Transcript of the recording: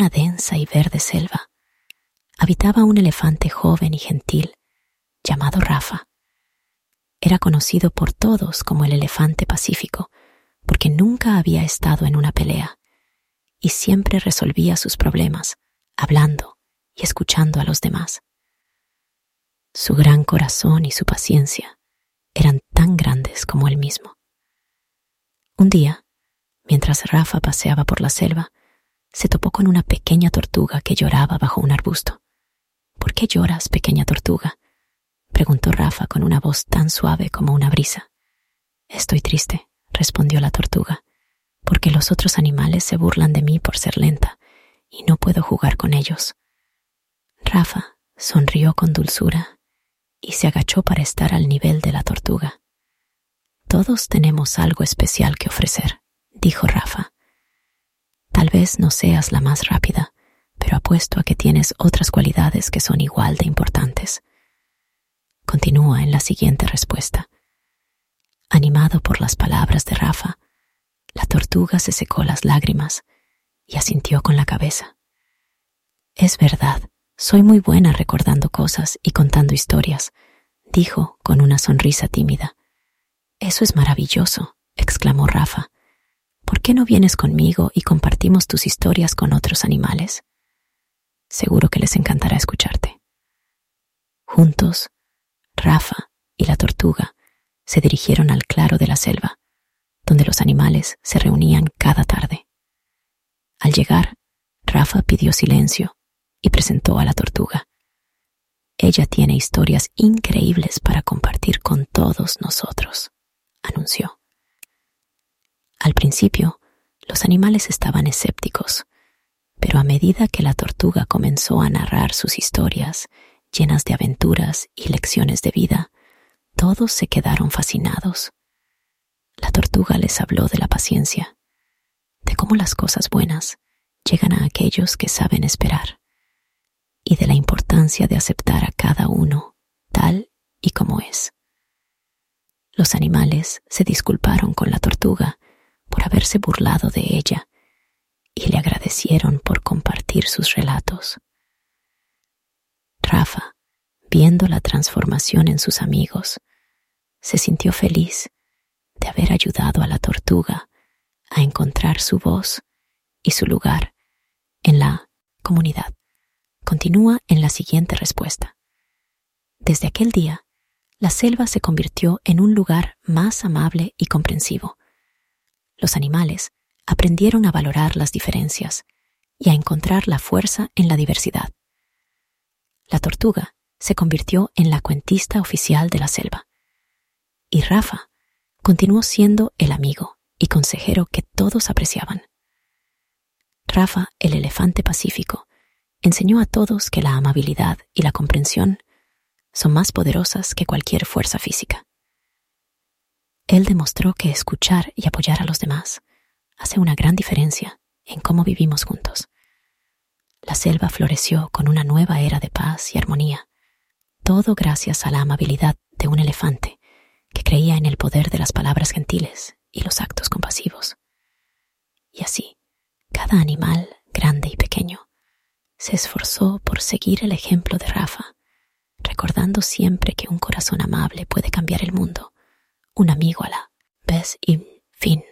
una densa y verde selva, habitaba un elefante joven y gentil llamado Rafa. Era conocido por todos como el elefante pacífico, porque nunca había estado en una pelea y siempre resolvía sus problemas hablando y escuchando a los demás. Su gran corazón y su paciencia eran tan grandes como él mismo. Un día, mientras Rafa paseaba por la selva, se topó con una pequeña tortuga que lloraba bajo un arbusto. ¿Por qué lloras, pequeña tortuga? preguntó Rafa con una voz tan suave como una brisa. Estoy triste, respondió la tortuga, porque los otros animales se burlan de mí por ser lenta y no puedo jugar con ellos. Rafa sonrió con dulzura y se agachó para estar al nivel de la tortuga. Todos tenemos algo especial que ofrecer, dijo Rafa. Tal vez no seas la más rápida, pero apuesto a que tienes otras cualidades que son igual de importantes. Continúa en la siguiente respuesta. Animado por las palabras de Rafa, la tortuga se secó las lágrimas y asintió con la cabeza. Es verdad, soy muy buena recordando cosas y contando historias, dijo con una sonrisa tímida. Eso es maravilloso, exclamó Rafa. ¿Por qué no vienes conmigo y compartimos tus historias con otros animales? Seguro que les encantará escucharte. Juntos, Rafa y la tortuga se dirigieron al claro de la selva, donde los animales se reunían cada tarde. Al llegar, Rafa pidió silencio y presentó a la tortuga. Ella tiene historias increíbles para compartir con todos nosotros, anunció. Al principio, los animales estaban escépticos, pero a medida que la tortuga comenzó a narrar sus historias, llenas de aventuras y lecciones de vida, todos se quedaron fascinados. La tortuga les habló de la paciencia, de cómo las cosas buenas llegan a aquellos que saben esperar y de la importancia de aceptar a cada uno tal y como es. Los animales se disculparon con la tortuga por haberse burlado de ella y le agradecieron por compartir sus relatos. Rafa, viendo la transformación en sus amigos, se sintió feliz de haber ayudado a la tortuga a encontrar su voz y su lugar en la comunidad. Continúa en la siguiente respuesta. Desde aquel día, la selva se convirtió en un lugar más amable y comprensivo. Los animales aprendieron a valorar las diferencias y a encontrar la fuerza en la diversidad. La tortuga se convirtió en la cuentista oficial de la selva. Y Rafa continuó siendo el amigo y consejero que todos apreciaban. Rafa, el elefante pacífico, enseñó a todos que la amabilidad y la comprensión son más poderosas que cualquier fuerza física. Él demostró que escuchar y apoyar a los demás hace una gran diferencia en cómo vivimos juntos. La selva floreció con una nueva era de paz y armonía, todo gracias a la amabilidad de un elefante que creía en el poder de las palabras gentiles y los actos compasivos. Y así, cada animal, grande y pequeño, se esforzó por seguir el ejemplo de Rafa, recordando siempre que un corazón amable puede cambiar el mundo, un amigo a la y fin.